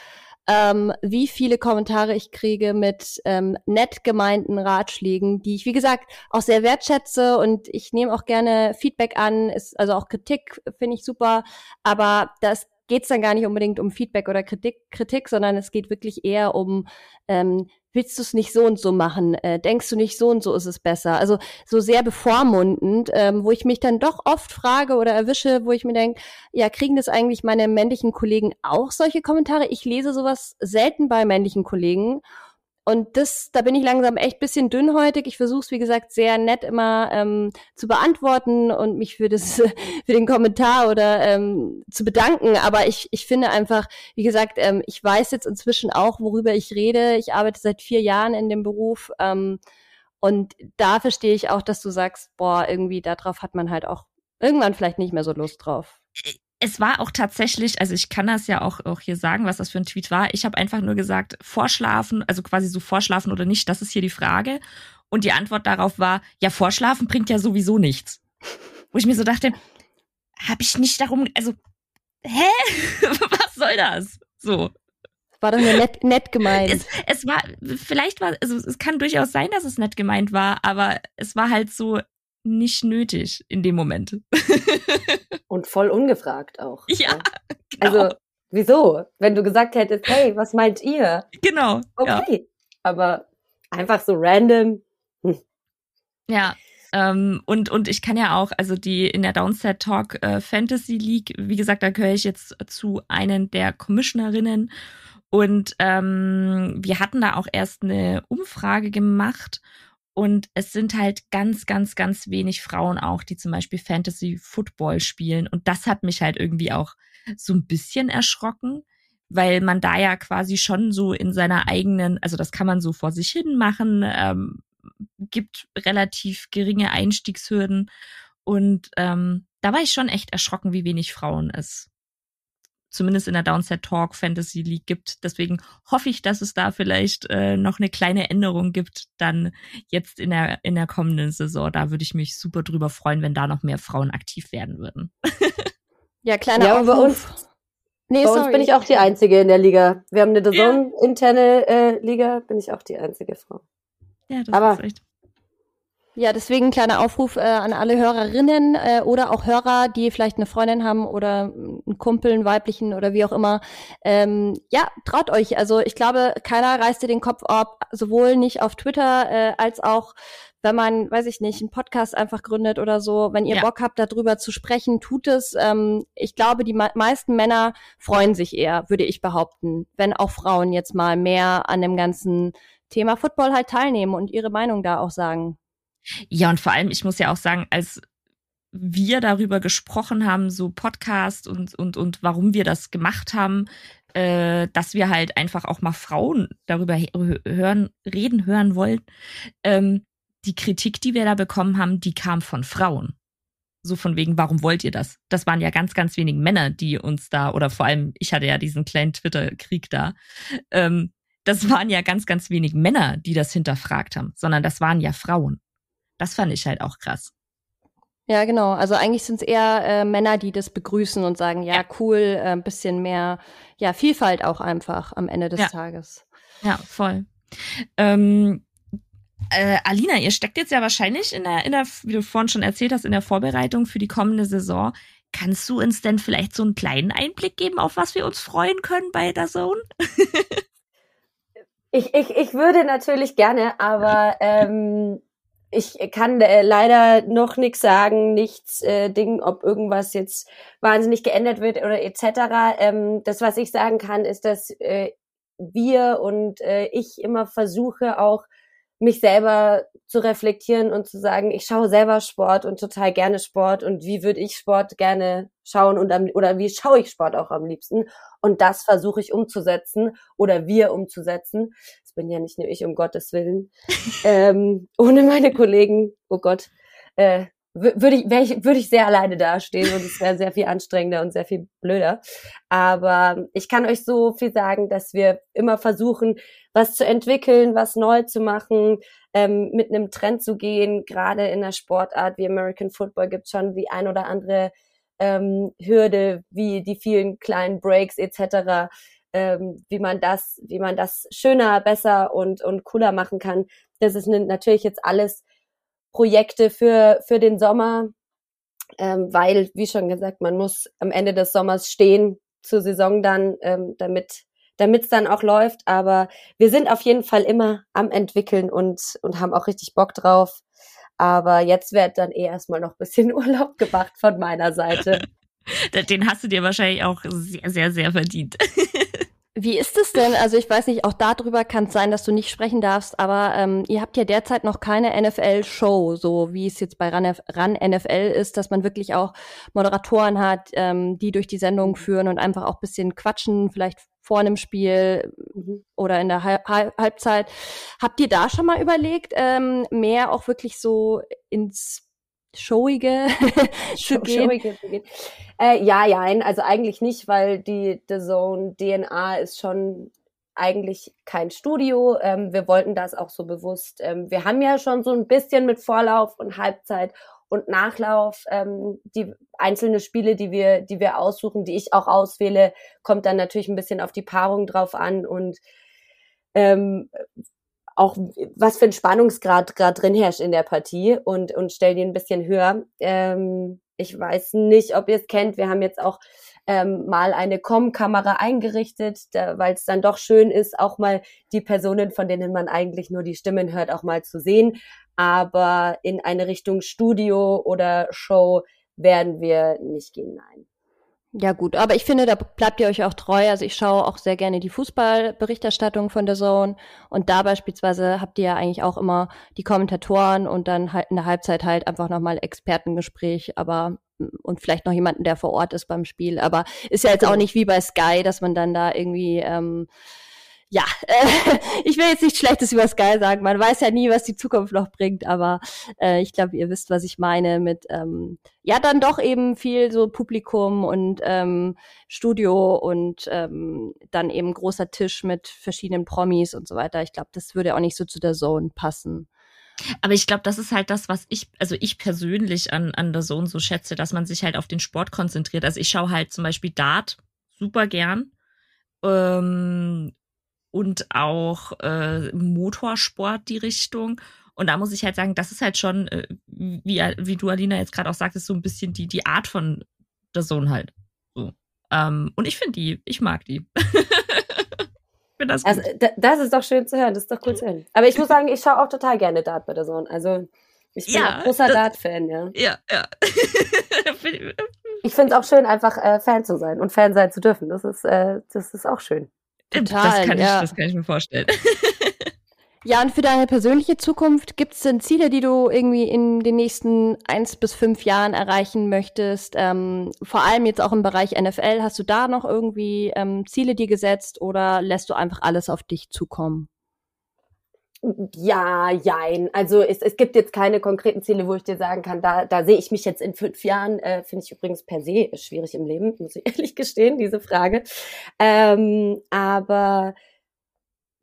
Speaker 1: ähm, wie viele Kommentare ich kriege mit ähm, nett gemeinten Ratschlägen, die ich, wie gesagt, auch sehr wertschätze und ich nehme auch gerne Feedback an, ist, also auch Kritik finde ich super, aber das geht's dann gar nicht unbedingt um Feedback oder Kritik, Kritik sondern es geht wirklich eher um, ähm, willst du es nicht so und so machen? Äh, denkst du nicht so und so ist es besser? Also so sehr bevormundend, ähm, wo ich mich dann doch oft frage oder erwische, wo ich mir denke, ja, kriegen das eigentlich meine männlichen Kollegen auch solche Kommentare? Ich lese sowas selten bei männlichen Kollegen und das, da bin ich langsam echt bisschen dünnhäutig. Ich versuche es, wie gesagt, sehr nett immer ähm, zu beantworten und mich für das, für den Kommentar oder ähm, zu bedanken. Aber ich, ich finde einfach, wie gesagt, ähm, ich weiß jetzt inzwischen auch, worüber ich rede. Ich arbeite seit vier Jahren in dem Beruf. Ähm, und da verstehe ich auch, dass du sagst, boah, irgendwie darauf hat man halt auch irgendwann vielleicht nicht mehr so Lust drauf
Speaker 2: es war auch tatsächlich, also ich kann das ja auch, auch hier sagen, was das für ein Tweet war. Ich habe einfach nur gesagt, vorschlafen, also quasi so vorschlafen oder nicht, das ist hier die Frage. Und die Antwort darauf war, ja, vorschlafen bringt ja sowieso nichts. Wo ich mir so dachte, habe ich nicht darum, also, hä? was soll das? So.
Speaker 1: War doch nur nett, nett gemeint.
Speaker 2: Es, es war, vielleicht war, also es kann durchaus sein, dass es nett gemeint war, aber es war halt so, nicht nötig in dem Moment.
Speaker 3: Und voll ungefragt auch.
Speaker 2: Ja.
Speaker 3: Genau. Also, wieso? Wenn du gesagt hättest, hey, was meint ihr?
Speaker 2: Genau.
Speaker 3: Okay. Ja. Aber einfach so random. Hm.
Speaker 2: Ja. Ähm, und, und ich kann ja auch, also die in der Downset Talk äh, Fantasy League, wie gesagt, da gehöre ich jetzt zu einen der Commissionerinnen. Und ähm, wir hatten da auch erst eine Umfrage gemacht und es sind halt ganz, ganz, ganz wenig Frauen auch, die zum Beispiel Fantasy Football spielen. Und das hat mich halt irgendwie auch so ein bisschen erschrocken, weil man da ja quasi schon so in seiner eigenen, also das kann man so vor sich hin machen, ähm, gibt relativ geringe Einstiegshürden. Und ähm, da war ich schon echt erschrocken, wie wenig Frauen es zumindest in der Downset Talk Fantasy League gibt. Deswegen hoffe ich, dass es da vielleicht äh, noch eine kleine Änderung gibt, dann jetzt in der, in der kommenden Saison. Da würde ich mich super drüber freuen, wenn da noch mehr Frauen aktiv werden würden.
Speaker 1: ja, kleiner ja,
Speaker 3: Aufruf. Bei uns, nee, bei uns bin ich auch die Einzige in der Liga. Wir haben eine Saison-interne äh, Liga, bin ich auch die einzige Frau.
Speaker 2: Ja, das Aber ist echt.
Speaker 1: Ja, deswegen kleiner Aufruf äh, an alle Hörerinnen äh, oder auch Hörer, die vielleicht eine Freundin haben oder einen Kumpel, einen weiblichen oder wie auch immer. Ähm, ja, traut euch. Also ich glaube, keiner reißt dir den Kopf ab, sowohl nicht auf Twitter äh, als auch wenn man, weiß ich nicht, einen Podcast einfach gründet oder so, wenn ihr ja. Bock habt, darüber zu sprechen, tut es. Ähm, ich glaube, die me meisten Männer freuen sich eher, würde ich behaupten, wenn auch Frauen jetzt mal mehr an dem ganzen Thema Football halt teilnehmen und ihre Meinung da auch sagen.
Speaker 2: Ja, und vor allem, ich muss ja auch sagen, als wir darüber gesprochen haben, so Podcast und, und, und warum wir das gemacht haben, äh, dass wir halt einfach auch mal Frauen darüber hören, reden hören wollen. Ähm, die Kritik, die wir da bekommen haben, die kam von Frauen. So von wegen, warum wollt ihr das? Das waren ja ganz, ganz wenig Männer, die uns da, oder vor allem, ich hatte ja diesen kleinen Twitter-Krieg da. Ähm, das waren ja ganz, ganz wenig Männer, die das hinterfragt haben, sondern das waren ja Frauen. Das fand ich halt auch krass.
Speaker 1: Ja, genau. Also eigentlich sind es eher äh, Männer, die das begrüßen und sagen, ja, cool, äh, ein bisschen mehr, ja, Vielfalt auch einfach am Ende des
Speaker 2: ja.
Speaker 1: Tages.
Speaker 2: Ja, voll. Ähm, äh, Alina, ihr steckt jetzt ja wahrscheinlich in der, in der, wie du vorhin schon erzählt hast, in der Vorbereitung für die kommende Saison. Kannst du uns denn vielleicht so einen kleinen Einblick geben, auf was wir uns freuen können bei der Zone?
Speaker 3: ich, ich, ich würde natürlich gerne, aber ähm, ich kann äh, leider noch nichts sagen, nichts äh, Ding, ob irgendwas jetzt wahnsinnig geändert wird oder etc. Ähm, das, was ich sagen kann, ist, dass äh, wir und äh, ich immer versuche auch mich selber zu reflektieren und zu sagen, ich schaue selber Sport und total gerne Sport und wie würde ich Sport gerne schauen und am, oder wie schaue ich Sport auch am liebsten und das versuche ich umzusetzen oder wir umzusetzen. Bin ja nicht nur ich, um Gottes Willen. ähm, ohne meine Kollegen, oh Gott, äh, würde ich, ich, würde ich sehr alleine dastehen und es wäre sehr viel anstrengender und sehr viel blöder. Aber ich kann euch so viel sagen, dass wir immer versuchen, was zu entwickeln, was neu zu machen, ähm, mit einem Trend zu gehen. Gerade in der Sportart wie American Football gibt schon die ein oder andere ähm, Hürde, wie die vielen kleinen Breaks etc. Ähm, wie man das, wie man das schöner, besser und und cooler machen kann. Das ist natürlich jetzt alles Projekte für, für den Sommer, ähm, weil, wie schon gesagt, man muss am Ende des Sommers stehen zur Saison dann, ähm, damit damit es dann auch läuft. Aber wir sind auf jeden Fall immer am entwickeln und und haben auch richtig Bock drauf. Aber jetzt wird dann eh erstmal noch bisschen Urlaub gemacht von meiner Seite.
Speaker 2: Den hast du dir wahrscheinlich auch sehr, sehr, sehr verdient.
Speaker 1: Wie ist es denn? Also ich weiß nicht, auch darüber kann es sein, dass du nicht sprechen darfst, aber ähm, ihr habt ja derzeit noch keine NFL-Show, so wie es jetzt bei Run, NFL ist, dass man wirklich auch Moderatoren hat, ähm, die durch die Sendung mhm. führen und einfach auch bisschen quatschen, vielleicht vor einem Spiel mhm. oder in der Halbzeit. Habt ihr da schon mal überlegt, ähm, mehr auch wirklich so ins Showige zu gehen? Showige zu gehen.
Speaker 3: Äh, ja, ja, also eigentlich nicht, weil die The Zone DNA ist schon eigentlich kein Studio. Ähm, wir wollten das auch so bewusst. Ähm, wir haben ja schon so ein bisschen mit Vorlauf und Halbzeit und Nachlauf ähm, die einzelne Spiele, die wir, die wir aussuchen, die ich auch auswähle, kommt dann natürlich ein bisschen auf die Paarung drauf an und ähm, auch was für ein Spannungsgrad gerade drin herrscht in der Partie und, und stell den ein bisschen höher. Ähm, ich weiß nicht, ob ihr es kennt. Wir haben jetzt auch ähm, mal eine Com-Kamera eingerichtet, weil es dann doch schön ist, auch mal die Personen, von denen man eigentlich nur die Stimmen hört, auch mal zu sehen. Aber in eine Richtung Studio oder Show werden wir nicht gehen, nein.
Speaker 1: Ja gut, aber ich finde, da bleibt ihr euch auch treu. Also ich schaue auch sehr gerne die Fußballberichterstattung von der Zone und da beispielsweise habt ihr ja eigentlich auch immer die Kommentatoren und dann halt in der Halbzeit halt einfach nochmal Expertengespräch, aber und vielleicht noch jemanden, der vor Ort ist beim Spiel. Aber ist ja jetzt auch nicht wie bei Sky, dass man dann da irgendwie ähm, ja, äh, ich will jetzt nichts Schlechtes über Sky sagen. Man weiß ja nie, was die Zukunft noch bringt, aber äh, ich glaube, ihr wisst, was ich meine mit ähm, ja dann doch eben viel so Publikum und ähm, Studio und ähm, dann eben großer Tisch mit verschiedenen Promis und so weiter. Ich glaube, das würde auch nicht so zu der Zone passen.
Speaker 2: Aber ich glaube, das ist halt das, was ich, also ich persönlich an, an der Zone so schätze, dass man sich halt auf den Sport konzentriert. Also ich schaue halt zum Beispiel Dart super gern. Ähm, und auch äh, Motorsport die Richtung. Und da muss ich halt sagen, das ist halt schon, äh, wie, wie du, Alina, jetzt gerade auch sagtest, so ein bisschen die, die Art von der Sohn halt. So. Ähm, und ich finde die, ich mag die.
Speaker 3: das. Also, das ist doch schön zu hören, das ist doch cool zu hören. Aber ich muss sagen, ich schaue auch total gerne Dart bei der Sohn. Also ich bin ja, ein großer Dart-Fan, ja.
Speaker 2: Ja, ja.
Speaker 3: ich finde es auch schön, einfach äh, Fan zu sein und Fan sein zu dürfen. Das ist, äh, das ist auch schön.
Speaker 2: Total, das kann, ja. ich, das kann ich mir vorstellen.
Speaker 1: Ja, und für deine persönliche Zukunft, gibt es denn Ziele, die du irgendwie in den nächsten eins bis fünf Jahren erreichen möchtest? Ähm, vor allem jetzt auch im Bereich NFL, hast du da noch irgendwie ähm, Ziele dir gesetzt oder lässt du einfach alles auf dich zukommen?
Speaker 3: Ja, jein. Also es, es gibt jetzt keine konkreten Ziele, wo ich dir sagen kann, da, da sehe ich mich jetzt in fünf Jahren. Äh, Finde ich übrigens per se schwierig im Leben, muss ich ehrlich gestehen, diese Frage. Ähm, aber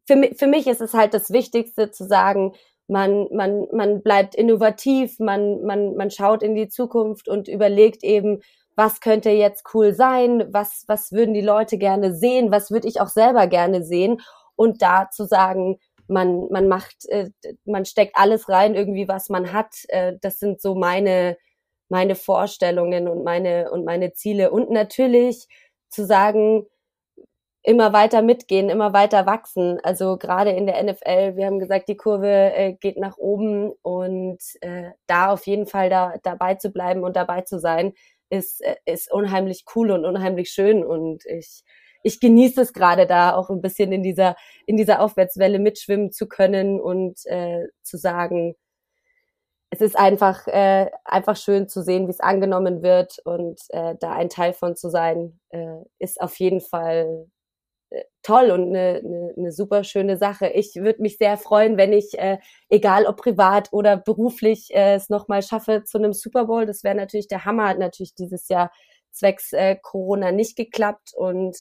Speaker 3: für, mich, für mich ist es halt das Wichtigste zu sagen, man, man, man bleibt innovativ, man, man, man schaut in die Zukunft und überlegt eben, was könnte jetzt cool sein, was, was würden die Leute gerne sehen, was würde ich auch selber gerne sehen und da zu sagen, man, man macht, äh, man steckt alles rein, irgendwie, was man hat. Äh, das sind so meine, meine Vorstellungen und meine, und meine Ziele. Und natürlich zu sagen, immer weiter mitgehen, immer weiter wachsen. Also gerade in der NFL, wir haben gesagt, die Kurve äh, geht nach oben und äh, da auf jeden Fall da dabei zu bleiben und dabei zu sein, ist, äh, ist unheimlich cool und unheimlich schön. Und ich ich genieße es gerade da auch ein bisschen in dieser, in dieser Aufwärtswelle mitschwimmen zu können und äh, zu sagen, es ist einfach, äh, einfach schön zu sehen, wie es angenommen wird und äh, da ein Teil von zu sein, äh, ist auf jeden Fall äh, toll und eine, eine, eine super schöne Sache. Ich würde mich sehr freuen, wenn ich, äh, egal ob privat oder beruflich, äh, es nochmal schaffe zu einem Super Bowl. Das wäre natürlich der Hammer, hat natürlich dieses Jahr zwecks äh, Corona nicht geklappt und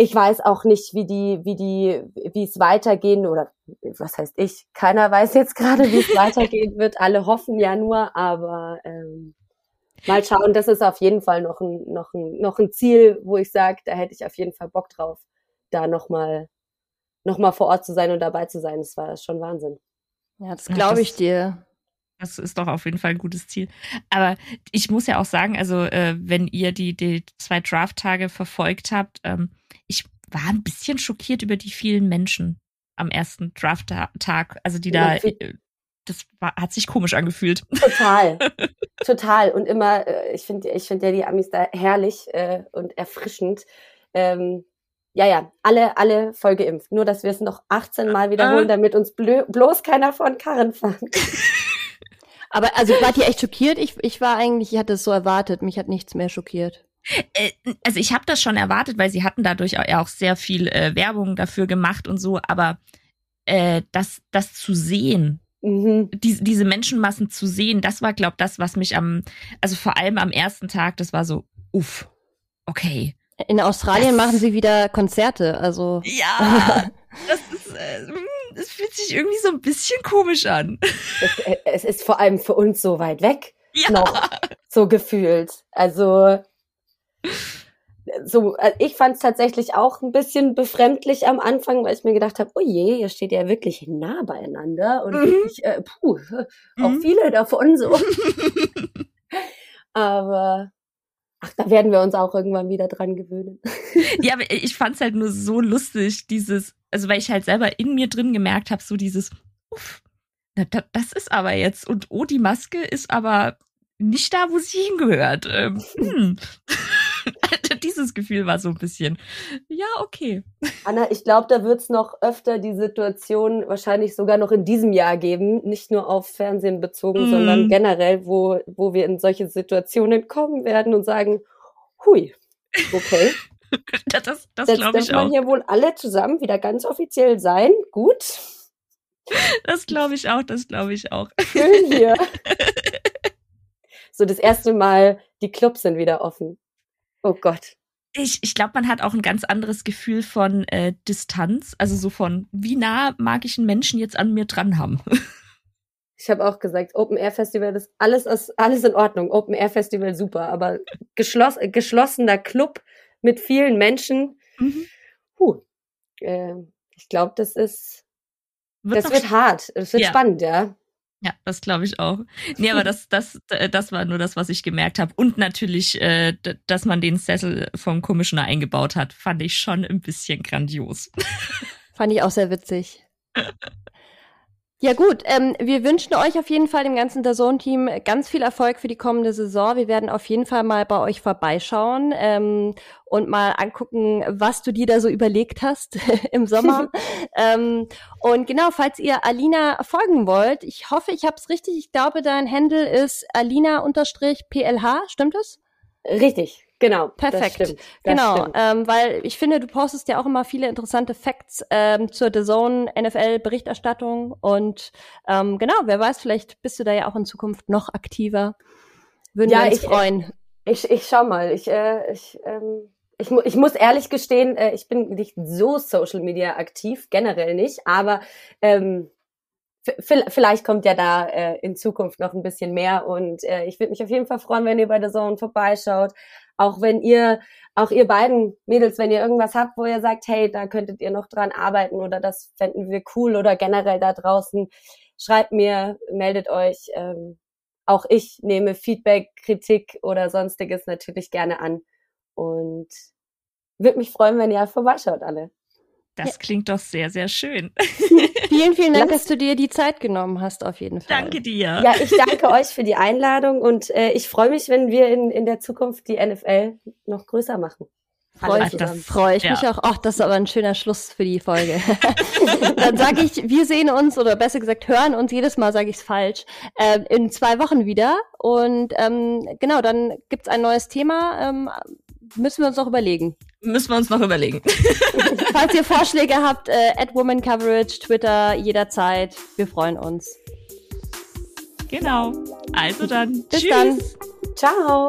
Speaker 3: ich weiß auch nicht, wie die, wie die, wie es weitergehen oder was heißt ich? Keiner weiß jetzt gerade, wie es weitergehen wird. Alle hoffen ja nur, aber ähm, mal schauen. Das ist auf jeden Fall noch ein, noch ein, noch ein Ziel, wo ich sage, da hätte ich auf jeden Fall Bock drauf, da noch mal, noch mal vor Ort zu sein und dabei zu sein. Das war schon Wahnsinn.
Speaker 1: Ja, das glaube ich dir.
Speaker 2: Das ist doch auf jeden Fall ein gutes Ziel. Aber ich muss ja auch sagen, also äh, wenn ihr die, die zwei Draft-Tage verfolgt habt, ähm, ich war ein bisschen schockiert über die vielen Menschen am ersten Draft-Tag. Also die da, äh, das war, hat sich komisch angefühlt.
Speaker 3: Total, total. Und immer, äh, ich finde ich finde ja die Amis da herrlich äh, und erfrischend. Ähm, ja, ja, alle, alle voll geimpft. Nur, dass wir es noch 18 Mal wiederholen, äh. damit uns bloß keiner von Karren fängt.
Speaker 1: Aber also wart ihr echt schockiert? Ich, ich war eigentlich, ich hatte es so erwartet. Mich hat nichts mehr schockiert.
Speaker 2: Äh, also ich habe das schon erwartet, weil sie hatten dadurch auch sehr viel äh, Werbung dafür gemacht und so, aber äh, das, das zu sehen, mhm. die, diese Menschenmassen zu sehen, das war, glaube das, was mich am, also vor allem am ersten Tag, das war so, uff, okay.
Speaker 1: In Australien das, machen sie wieder Konzerte, also.
Speaker 2: Ja, das ist, äh, es fühlt sich irgendwie so ein bisschen komisch an.
Speaker 3: Es, äh, es ist vor allem für uns so weit weg. Ja. Noch so gefühlt. Also so, äh, ich fand es tatsächlich auch ein bisschen befremdlich am Anfang, weil ich mir gedacht habe, oh je, ihr steht ja wirklich nah beieinander und mhm. ich, äh, puh, mhm. auch viele davon so. Aber ach, da werden wir uns auch irgendwann wieder dran gewöhnen.
Speaker 2: ja, aber ich fand es halt nur so lustig, dieses, also weil ich halt selber in mir drin gemerkt habe, so dieses, uff, das ist aber jetzt und oh, die Maske ist aber nicht da, wo sie hingehört. Ähm, hm. Dieses Gefühl war so ein bisschen, ja, okay.
Speaker 3: Anna, ich glaube, da wird es noch öfter die Situation wahrscheinlich sogar noch in diesem Jahr geben, nicht nur auf Fernsehen bezogen, mm. sondern generell, wo, wo wir in solche Situationen kommen werden und sagen, hui, okay.
Speaker 2: das das, glaube ich auch. man
Speaker 3: hier wohl alle zusammen wieder ganz offiziell sein. Gut.
Speaker 2: Das glaube ich auch, das glaube ich auch.
Speaker 3: Schön hier. so das erste Mal, die Clubs sind wieder offen. Oh Gott.
Speaker 2: Ich, ich glaube, man hat auch ein ganz anderes Gefühl von äh, Distanz, also so von, wie nah mag ich einen Menschen jetzt an mir dran haben.
Speaker 3: Ich habe auch gesagt, Open Air Festival ist alles, ist alles in Ordnung. Open Air Festival super, aber geschloss, geschlossener Club mit vielen Menschen. Mhm. Puh, äh, ich glaube, das ist, wird das wird hart. Es wird ja. spannend, ja.
Speaker 2: Ja, das glaube ich auch. Nee, aber das, das, das war nur das, was ich gemerkt habe. Und natürlich, äh, dass man den Sessel vom Commissioner eingebaut hat, fand ich schon ein bisschen grandios.
Speaker 1: Fand ich auch sehr witzig. Ja gut, ähm, wir wünschen euch auf jeden Fall dem ganzen Dazone-Team ganz viel Erfolg für die kommende Saison. Wir werden auf jeden Fall mal bei euch vorbeischauen ähm, und mal angucken, was du dir da so überlegt hast im Sommer. ähm, und genau, falls ihr Alina folgen wollt, ich hoffe, ich habe es richtig. Ich glaube, dein Handle ist alina-plh, stimmt es?
Speaker 3: Richtig. Genau.
Speaker 1: Perfekt. Das stimmt, das genau, ähm, weil ich finde, du postest ja auch immer viele interessante Facts ähm, zur The Zone NFL Berichterstattung und ähm, genau, wer weiß, vielleicht bist du da ja auch in Zukunft noch aktiver. Würden ja, wir uns
Speaker 3: ich,
Speaker 1: freuen.
Speaker 3: Ich, ich schau mal, ich, äh, ich, ähm, ich, mu ich muss ehrlich gestehen, äh, ich bin nicht so Social Media aktiv, generell nicht, aber ähm, vielleicht kommt ja da äh, in Zukunft noch ein bisschen mehr und äh, ich würde mich auf jeden Fall freuen, wenn ihr bei der Zone vorbeischaut. Auch wenn ihr, auch ihr beiden Mädels, wenn ihr irgendwas habt, wo ihr sagt, hey, da könntet ihr noch dran arbeiten oder das fänden wir cool oder generell da draußen, schreibt mir, meldet euch. Ähm, auch ich nehme Feedback, Kritik oder sonstiges natürlich gerne an und würde mich freuen, wenn ihr vorbeischaut alle.
Speaker 2: Das ja. klingt doch sehr, sehr schön.
Speaker 1: vielen, vielen Dank, dass du dir die Zeit genommen hast, auf jeden Fall.
Speaker 2: Danke dir.
Speaker 3: Ja, ich danke euch für die Einladung und äh, ich freue mich, wenn wir in, in der Zukunft die NFL noch größer machen.
Speaker 1: Freue ich, das freue ich ja. mich auch. Ach, das ist aber ein schöner Schluss für die Folge. Dann sage ich, wir sehen uns oder besser gesagt hören uns. Jedes Mal sage ich es falsch. Äh, in zwei Wochen wieder. Und ähm, genau, dann gibt's ein neues Thema. Ähm, müssen wir uns noch überlegen.
Speaker 2: Müssen wir uns noch überlegen.
Speaker 1: Falls ihr Vorschläge habt, äh, at Woman Coverage, Twitter, jederzeit. Wir freuen uns.
Speaker 2: Genau. Also dann.
Speaker 1: Bis Tschüss. dann.
Speaker 3: Ciao.